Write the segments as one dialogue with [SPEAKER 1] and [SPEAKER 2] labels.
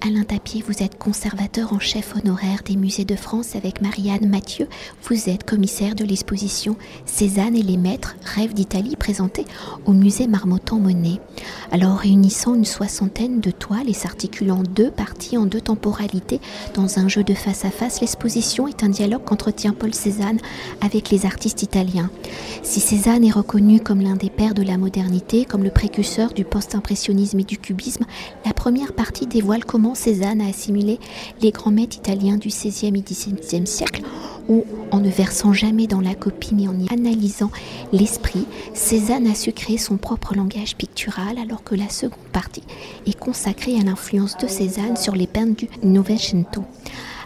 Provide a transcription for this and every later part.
[SPEAKER 1] Alain Tapier, vous êtes conservateur en chef honoraire des musées de France avec Marianne Mathieu. Vous êtes commissaire de l'exposition Cézanne et les maîtres, rêves d'Italie, présentée au musée Marmottan-Monet. Alors, réunissant une soixantaine de toiles et s'articulant deux parties en deux temporalités dans un jeu de face à face, l'exposition est un dialogue qu'entretient Paul Cézanne avec les artistes italiens. Si Cézanne est reconnu comme l'un des pères de la modernité, comme le précurseur du post-impressionnisme et du cubisme, la première partie dévoile comment Cézanne a assimilé les grands maîtres italiens du XVIe et XVIIe siècle, où, en ne versant jamais dans la copie mais en y analysant l'esprit, Cézanne a su créer son propre langage pictural, alors que la seconde partie est consacrée à l'influence de Cézanne sur les peintres du Novecento.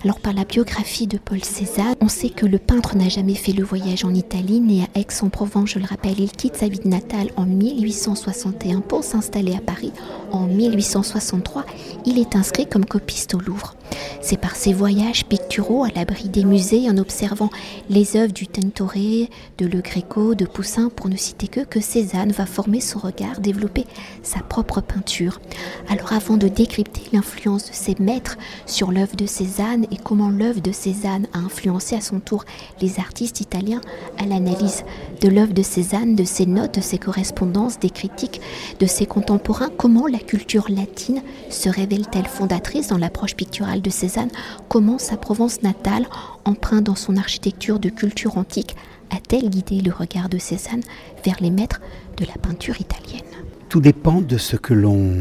[SPEAKER 1] Alors par la biographie de Paul Cézanne, on sait que le peintre n'a jamais fait le voyage en Italie, né à Aix-en-Provence, je le rappelle, il quitte sa ville natale en 1861 pour s'installer à Paris. En 1863, il est inscrit comme copiste au Louvre. C'est par ses voyages picturaux à l'abri des musées, en observant les œuvres du Tintoret, de Le Greco, de Poussin, pour ne citer que, que Cézanne va former son regard, développer sa propre peinture. Alors avant de décrypter l'influence de ses maîtres sur l'œuvre de Cézanne et comment l'œuvre de Cézanne a influencé à son tour les artistes italiens, à l'analyse de l'œuvre de Cézanne, de ses notes, de ses correspondances, des critiques de ses contemporains, comment la culture latine se révèle-t-elle fondatrice dans l'approche picturale de Cézanne, comment sa Provence natale, empreinte dans son architecture de culture antique, a-t-elle guidé le regard de Cézanne vers les maîtres de la peinture italienne?
[SPEAKER 2] Tout dépend de ce que l'on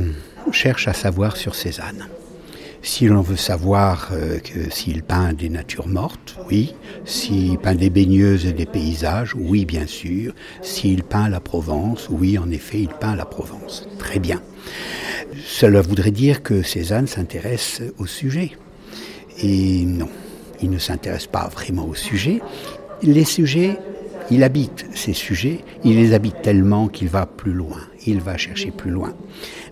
[SPEAKER 2] cherche à savoir sur Cézanne. Si l'on veut savoir euh, s'il peint des natures mortes, oui. S'il peint des baigneuses et des paysages, oui, bien sûr. S'il peint la Provence, oui, en effet, il peint la Provence. Très bien. Cela voudrait dire que Cézanne s'intéresse au sujet. Et non, il ne s'intéresse pas vraiment au sujet. Les sujets, il habite ces sujets, il les habite tellement qu'il va plus loin, il va chercher plus loin.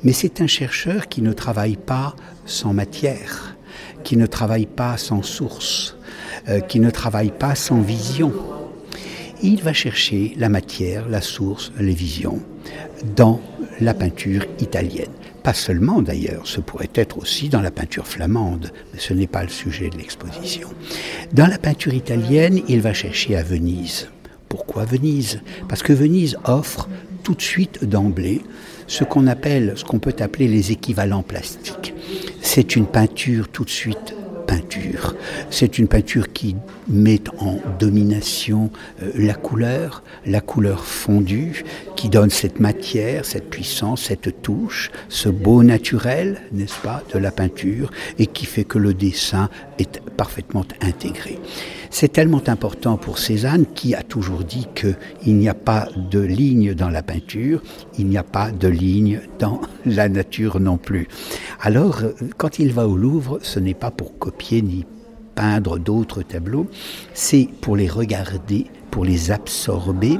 [SPEAKER 2] Mais c'est un chercheur qui ne travaille pas sans matière, qui ne travaille pas sans source, euh, qui ne travaille pas sans vision. Il va chercher la matière, la source, les visions dans la peinture italienne. Pas seulement d'ailleurs, ce pourrait être aussi dans la peinture flamande, mais ce n'est pas le sujet de l'exposition. Dans la peinture italienne, il va chercher à Venise. Pourquoi Venise? Parce que Venise offre tout de suite d'emblée ce qu'on appelle, ce qu'on peut appeler les équivalents plastiques. C'est une peinture tout de suite peinture. C'est une peinture qui met en domination euh, la couleur, la couleur fondue, qui donne cette matière, cette puissance, cette touche, ce beau naturel, n'est-ce pas, de la peinture, et qui fait que le dessin est parfaitement intégré. C'est tellement important pour Cézanne qui a toujours dit qu'il n'y a pas de ligne dans la peinture, il n'y a pas de ligne dans la nature non plus. Alors, quand il va au Louvre, ce n'est pas pour copier ni peindre d'autres tableaux, c'est pour les regarder, pour les absorber.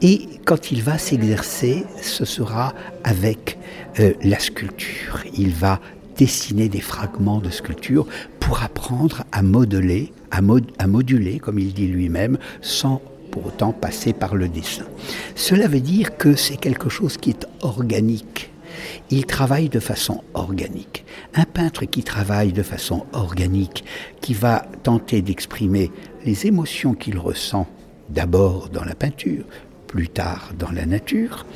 [SPEAKER 2] Et quand il va s'exercer, ce sera avec euh, la sculpture. Il va dessiner des fragments de sculpture pour apprendre à modeler, à, moduler, comme il dit lui-même, sans pour autant passer par le dessin. Cela veut dire que c'est quelque chose qui est organique. Il travaille de façon organique. Un peintre qui travaille de façon organique, qui va tenter d'exprimer les émotions qu'il ressent d'abord dans la peinture, plus tard dans la nature,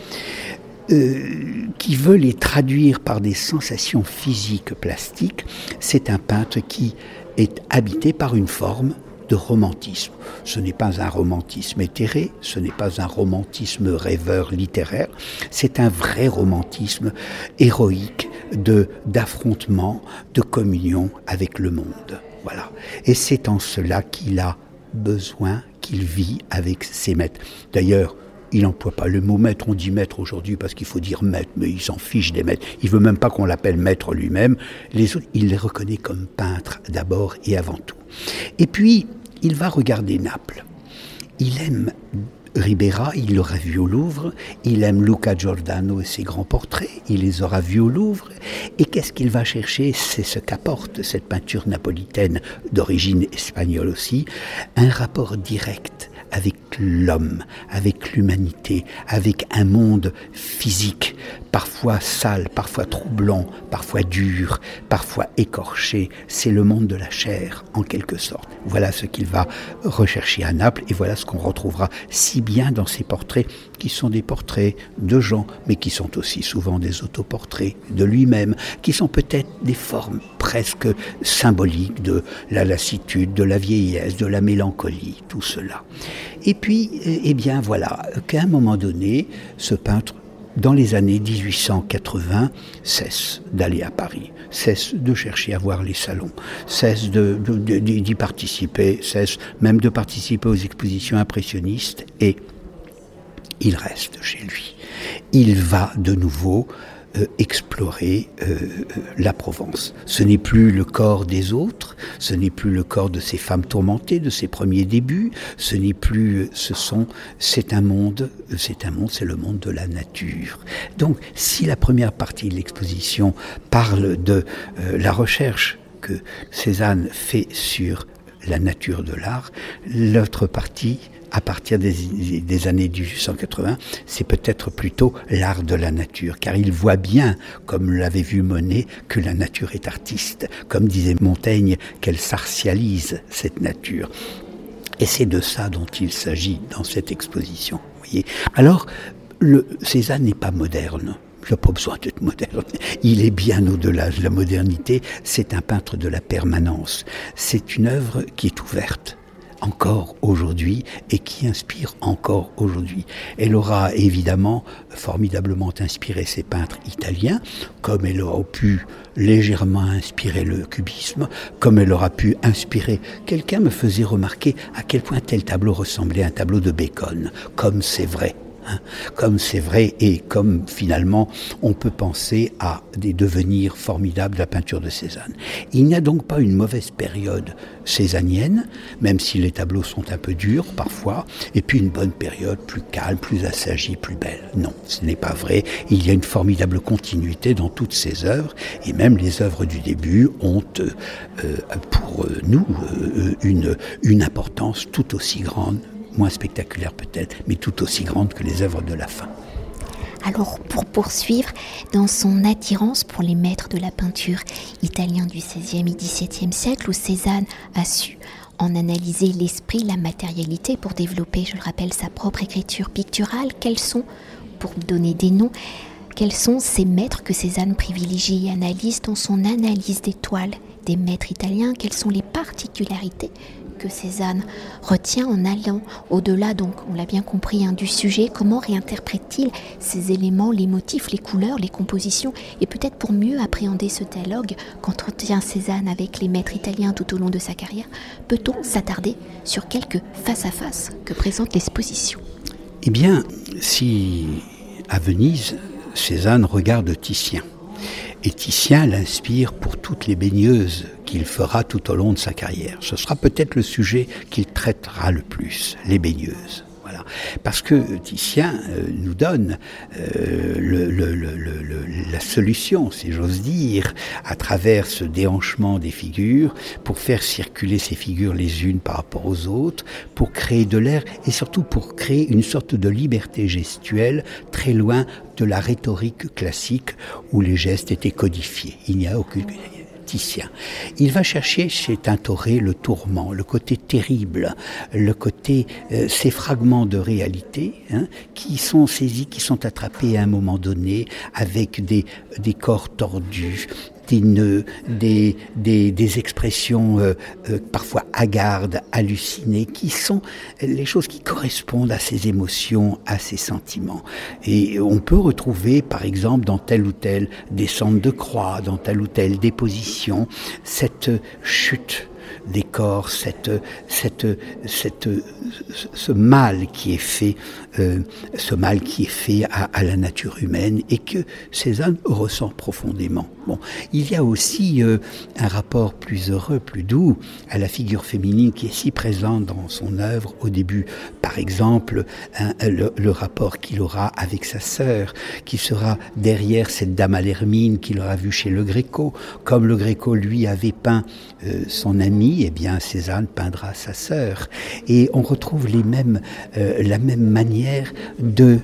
[SPEAKER 2] euh, qui veut les traduire par des sensations physiques plastiques, c'est un peintre qui est habité par une forme de romantisme. Ce n'est pas un romantisme éthéré, ce n'est pas un romantisme rêveur littéraire, c'est un vrai romantisme héroïque de d'affrontement, de communion avec le monde. Voilà. Et c'est en cela qu'il a besoin, qu'il vit avec ses maîtres. D'ailleurs, il n'emploie pas le mot maître, on dit maître aujourd'hui parce qu'il faut dire maître, mais il s'en fiche des maîtres. Il veut même pas qu'on l'appelle maître lui-même. Les autres, il les reconnaît comme peintres d'abord et avant tout. Et puis, il va regarder Naples. Il aime Ribera, il l'aura vu au Louvre, il aime Luca Giordano et ses grands portraits, il les aura vus au Louvre, et qu'est-ce qu'il va chercher? C'est ce qu'apporte cette peinture napolitaine d'origine espagnole aussi, un rapport direct avec l'homme, avec l'humanité, avec un monde physique, parfois sale, parfois troublant, parfois dur, parfois écorché. C'est le monde de la chair, en quelque sorte. Voilà ce qu'il va rechercher à Naples et voilà ce qu'on retrouvera si bien dans ses portraits, qui sont des portraits de gens, mais qui sont aussi souvent des autoportraits de lui-même, qui sont peut-être des formes presque symboliques de la lassitude, de la vieillesse, de la mélancolie, tout cela. Et puis, eh bien voilà, qu'à un moment donné, ce peintre dans les années 1880, cesse d'aller à Paris, cesse de chercher à voir les salons, cesse d'y participer, cesse même de participer aux expositions impressionnistes et il reste chez lui. Il va de nouveau explorer euh, euh, la Provence. Ce n'est plus le corps des autres, ce n'est plus le corps de ces femmes tourmentées de ses premiers débuts, ce n'est plus, ce sont, c'est un monde, c'est un monde, c'est le monde de la nature. Donc, si la première partie de l'exposition parle de la recherche que Cézanne fait sur la nature de l'art, l'autre partie à partir des, années 1880, c'est peut-être plutôt l'art de la nature, car il voit bien, comme l'avait vu Monet, que la nature est artiste, comme disait Montaigne, qu'elle sarcialise cette nature. Et c'est de ça dont il s'agit dans cette exposition. Alors, le, n'est pas moderne. Il n'a pas besoin d'être moderne. Il est bien au-delà de la modernité. C'est un peintre de la permanence. C'est une œuvre qui est ouverte encore aujourd'hui et qui inspire encore aujourd'hui. Elle aura évidemment formidablement inspiré ces peintres italiens, comme elle aura pu légèrement inspirer le cubisme, comme elle aura pu inspirer. Quelqu'un me faisait remarquer à quel point tel tableau ressemblait à un tableau de Bacon, comme c'est vrai. Comme c'est vrai et comme finalement on peut penser à des devenirs formidables de la peinture de Cézanne. Il n'y a donc pas une mauvaise période cézannienne, même si les tableaux sont un peu durs parfois, et puis une bonne période plus calme, plus assagie, plus belle. Non, ce n'est pas vrai. Il y a une formidable continuité dans toutes ces œuvres, et même les œuvres du début ont euh, pour nous euh, une, une importance tout aussi grande moins spectaculaire peut-être, mais tout aussi grande que les œuvres de la fin.
[SPEAKER 1] Alors, pour poursuivre, dans son attirance pour les maîtres de la peinture italiens du XVIe et XVIIe siècle, où Cézanne a su en analyser l'esprit, la matérialité pour développer, je le rappelle, sa propre écriture picturale, quels sont, pour donner des noms, quels sont ces maîtres que Cézanne privilégie et analyse dans son analyse des toiles des maîtres italiens, quelles sont les particularités que Cézanne retient en allant au-delà, donc on l'a bien compris, hein, du sujet, comment réinterprète-t-il ces éléments, les motifs, les couleurs, les compositions, et peut-être pour mieux appréhender ce dialogue qu'entretient Cézanne avec les maîtres italiens tout au long de sa carrière, peut-on s'attarder sur quelques face-à-face que présente l'exposition
[SPEAKER 2] Eh bien, si à Venise, Cézanne regarde Titien, et Titien l'inspire pour toutes les baigneuses qu'il fera tout au long de sa carrière. Ce sera peut-être le sujet qu'il traitera le plus, les baigneuses. Parce que Titien euh, nous donne euh, la solution, si j'ose dire, à travers ce déhanchement des figures, pour faire circuler ces figures les unes par rapport aux autres, pour créer de l'air et surtout pour créer une sorte de liberté gestuelle très loin de la rhétorique classique où les gestes étaient codifiés. Il n'y a aucune il va chercher chez Tintoré le tourment, le côté terrible, le côté, euh, ces fragments de réalité hein, qui sont saisis, qui sont attrapés à un moment donné avec des corps tordus, des nœuds, des, des, expressions euh, euh, parfois hagardes, hallucinées, qui sont les choses qui correspondent à ces émotions, à ces sentiments. Et on peut retrouver, par exemple, dans telle ou telle descente de croix, dans telle ou telle déposition, cette chute des corps, cette, cette, cette, ce mal qui est fait, euh, ce mal qui est fait à, la nature humaine et que Cézanne ressent profondément. Bon, il y a aussi euh, un rapport plus heureux, plus doux à la figure féminine qui est si présente dans son œuvre au début. Par exemple, le, le, rapport qu'il aura avec sa sœur, qui sera derrière cette dame à l'hermine qu'il aura vue chez le Gréco, comme le Gréco lui avait peint euh, son ami eh bien Cézanne peindra sa sœur. Et on retrouve les mêmes, euh, la même manière de,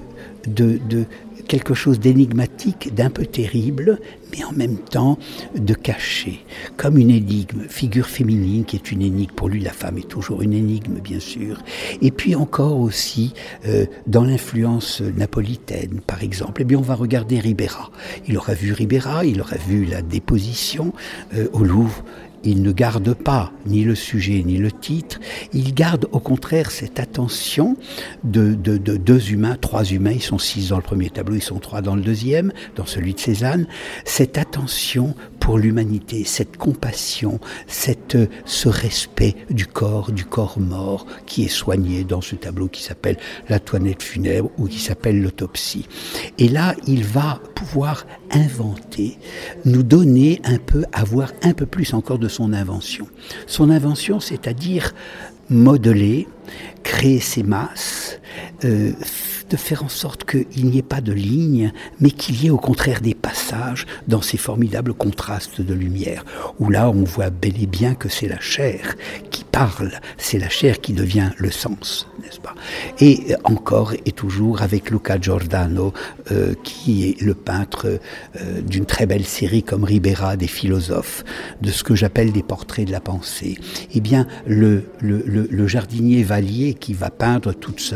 [SPEAKER 2] de, de quelque chose d'énigmatique, d'un peu terrible, mais en même temps de caché, comme une énigme, figure féminine qui est une énigme. Pour lui, la femme est toujours une énigme, bien sûr. Et puis encore aussi, euh, dans l'influence napolitaine, par exemple, eh bien, on va regarder Ribera. Il aura vu Ribera, il aura vu la déposition euh, au Louvre il ne garde pas ni le sujet ni le titre, il garde au contraire cette attention de, deux humains, trois humains, ils sont six dans le premier tableau, ils sont trois dans le deuxième, dans celui de Cézanne, cette attention pour l'humanité, cette compassion, cette, ce respect du corps, du corps mort qui est soigné dans ce tableau qui s'appelle la toilette funèbre ou qui s'appelle l'autopsie. Et là, il va pouvoir inventer, nous donner un peu, avoir un peu plus encore de son invention. Son invention, c'est-à-dire modeler, créer ses masses, euh, de faire en sorte qu'il n'y ait pas de ligne, mais qu'il y ait au contraire des passages dans ces formidables contrastes de lumière, où là on voit bel et bien que c'est la chair qui parle, c'est la chair qui devient le sens, n'est-ce pas? Et encore et toujours avec Luca Giordano, euh, qui est le peintre euh, d'une très belle série comme Ribera des philosophes, de ce que j'appelle des portraits de la pensée. Eh bien, le, jardinier Vallier qui va peindre toute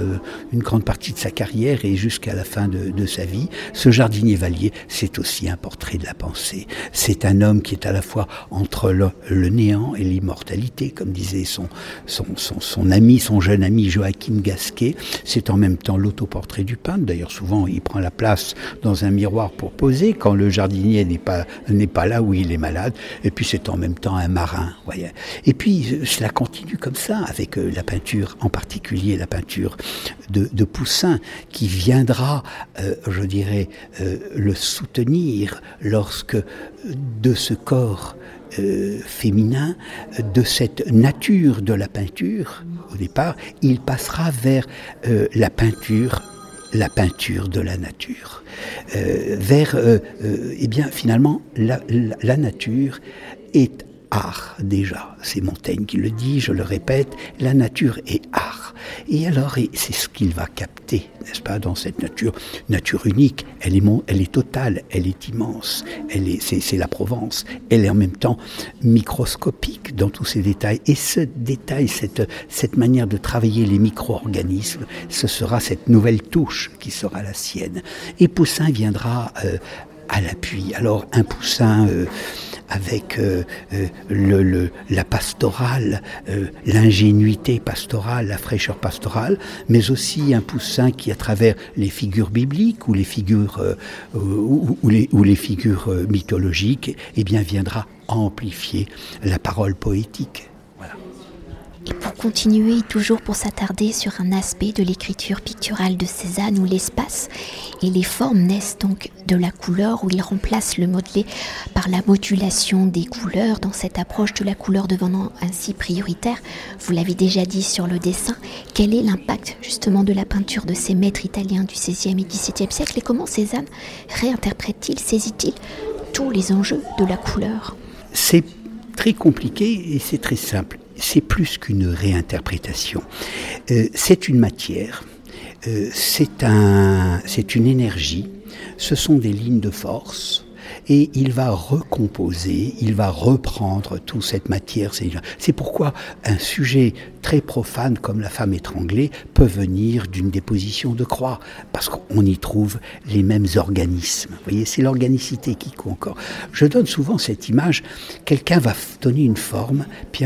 [SPEAKER 2] une grande partie de sa carrière et jusqu'à la fin de, sa vie, ce jardinier Vallier, c'est aussi un portrait de la pensée. C'est un homme qui est à la fois entre le, néant et l'immortalité, comme disait son, ami, son jeune ami Joachim Gasquet. C'est en même temps l'autoportrait du peintre. D'ailleurs, souvent, il prend la place dans un miroir pour poser quand le jardinier n'est pas, là où il est malade. Et puis, c'est en même temps un marin. Et puis, cela continue comme ça avec euh, la peinture, en particulier la peinture de Poussin, qui viendra, euh, je dirais, euh, le soutenir lorsque de ce corps euh, féminin, de cette nature de la peinture, au départ, il passera vers euh, la peinture la peinture de la nature, euh, vers, eh bien, finalement, la nature est art déjà. C'est Montaigne qui le dit, je le répète, la nature est art. Et alors, c'est ce qu'il va capter, n'est-ce pas, dans cette nature, nature unique. Elle est, elle est totale, elle est immense, elle est, c'est, la Provence. Elle est en même temps microscopique dans tous ses détails. Et ce détail, cette, cette manière de travailler les micro-organismes, ce sera cette nouvelle touche qui sera la sienne. Et Poussin viendra euh, l'appui. Alors, un Poussin... Euh, avec euh, euh, la pastorale, l'ingénuité pastorale, la fraîcheur pastorale, mais aussi un Poussin qui, à travers les figures bibliques ou les figures, ou les figures mythologiques, eh bien, viendra amplifier la parole poétique.
[SPEAKER 1] Et pour continuer, toujours pour s'attarder sur un aspect de l'écriture picturale de Cézanne où l'espace et les formes naissent donc de la couleur, où il remplace le modelé par la modulation des couleurs dans cette approche de la couleur devenant ainsi prioritaire. Vous l'avez déjà dit sur le dessin, quel est l'impact justement de la peinture de ces maîtres italiens du XVIe et XVIIe siècle et comment Cézanne réinterprète-t-il, saisit-il tous les enjeux de la couleur?
[SPEAKER 2] C'est très compliqué et c'est très simple c'est plus qu'une réinterprétation. Euh, c'est une matière, euh, c'est un, une énergie, ce sont des lignes de force, et il va recomposer, il va reprendre toute cette matière. C'est pourquoi un sujet très profane comme la femme étranglée peut venir d'une déposition de croix, parce qu'on y trouve les mêmes organismes. Vous voyez, c'est l'organicité qui compte encore. Je donne souvent cette image, quelqu'un va donner une forme, puis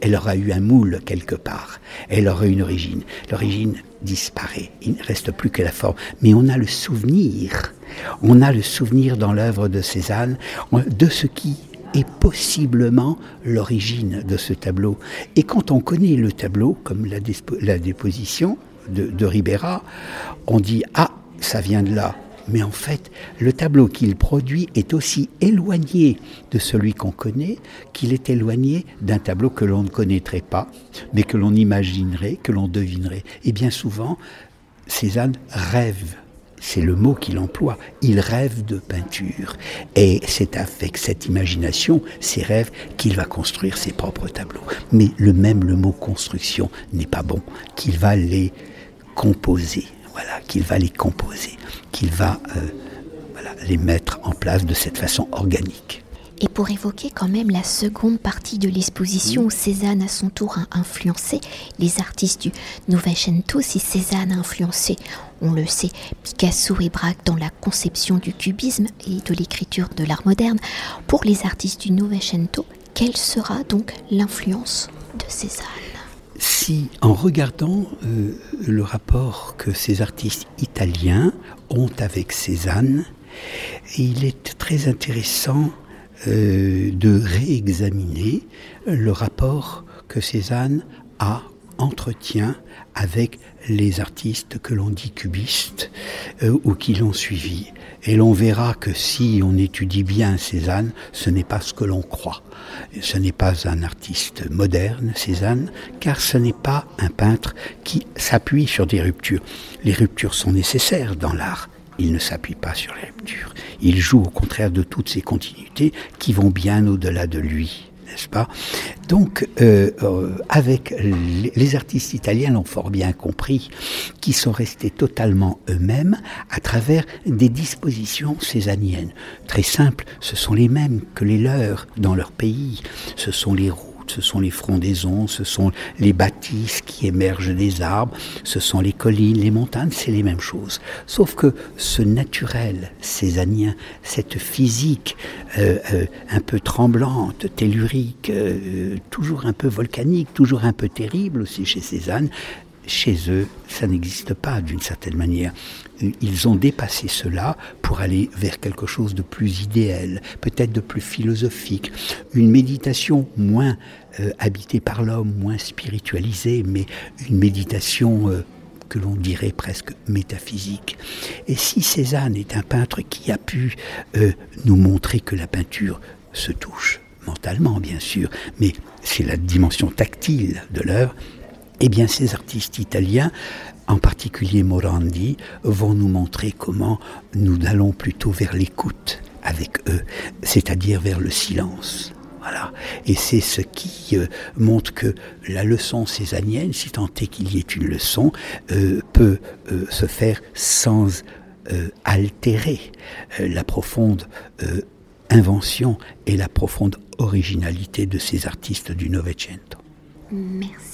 [SPEAKER 2] elle aura eu un moule quelque part, elle aura une origine. L'origine disparaît, il ne reste plus que la forme, mais on a le souvenir on a le souvenir dans l'œuvre de Cézanne de ce qui est possiblement l'origine de ce tableau. Et quand on connaît le tableau, comme la, déposition de, de Ribera, on dit Ah, ça vient de là. Mais en fait, le tableau qu'il produit est aussi éloigné de celui qu'on connaît qu'il est éloigné d'un tableau que l'on ne connaîtrait pas, mais que l'on imaginerait, que l'on devinerait. Et bien souvent, Cézanne rêve c'est le mot qu'il emploie. Il rêve de peinture. Et c'est avec cette imagination, ces rêves, qu'il va construire ses propres tableaux. Mais le même, le mot construction n'est pas bon, qu'il va les composer. Voilà, qu'il va les composer, qu'il va euh, les mettre en place de cette façon organique.
[SPEAKER 1] Et pour évoquer quand même la seconde partie de l'exposition où Cézanne à son tour a influencé les artistes du Novecento, si Cézanne a influencé, on le sait, Picasso et Braque dans la conception du cubisme et de l'écriture de l'art moderne, pour les artistes du Novecento, quelle sera donc l'influence de Cézanne?
[SPEAKER 2] Si, en regardant euh, le rapport que ces artistes italiens ont avec Cézanne, il est très intéressant euh, de réexaminer le rapport que Cézanne a, entretient avec les artistes que l'on dit cubistes euh, ou qui l'ont suivi. Et l'on verra que si on étudie bien Cézanne, ce n'est pas ce que l'on croit. Ce n'est pas un artiste moderne, Cézanne, car ce n'est pas un peintre qui s'appuie sur des ruptures. Les ruptures sont nécessaires dans l'art, il ne s'appuie pas sur les ruptures. Il joue au contraire de toutes ces continuités qui vont bien au-delà de lui, n'est-ce pas? Donc, euh, euh, avec les, artistes italiens l'ont fort bien compris, qui sont restés totalement eux-mêmes à travers des dispositions césaniennes. Très simples, ce sont les mêmes que les leurs dans leur pays. Ce sont les roues ce sont les frondaisons, ce sont les bâtisses qui émergent des arbres, ce sont les collines, les montagnes, c'est les mêmes choses. Sauf que ce naturel césanien, cette physique euh, euh, un peu tremblante, tellurique, euh, toujours un peu volcanique, toujours un peu terrible aussi chez Cézanne, chez eux, ça n'existe pas d'une certaine manière. Ils ont dépassé cela pour aller vers quelque chose de plus idéal, peut-être de plus philosophique, une méditation moins euh, habitée par l'homme, moins spiritualisée, mais une méditation euh, que l'on dirait presque métaphysique. Et si Cézanne est un peintre qui a pu euh, nous montrer que la peinture se touche, mentalement bien sûr, mais c'est la dimension tactile de l'œuvre, eh bien, ces artistes italiens, en particulier Morandi, vont nous montrer comment nous allons plutôt vers l'écoute avec eux, c'est-à-dire vers le silence. Voilà. Et c'est ce qui euh, montre que la leçon césanienne, si tant est qu'il y ait une leçon, euh, peut euh, se faire sans altérer la profonde invention et la profonde originalité de ces artistes du Novecento.
[SPEAKER 1] Merci.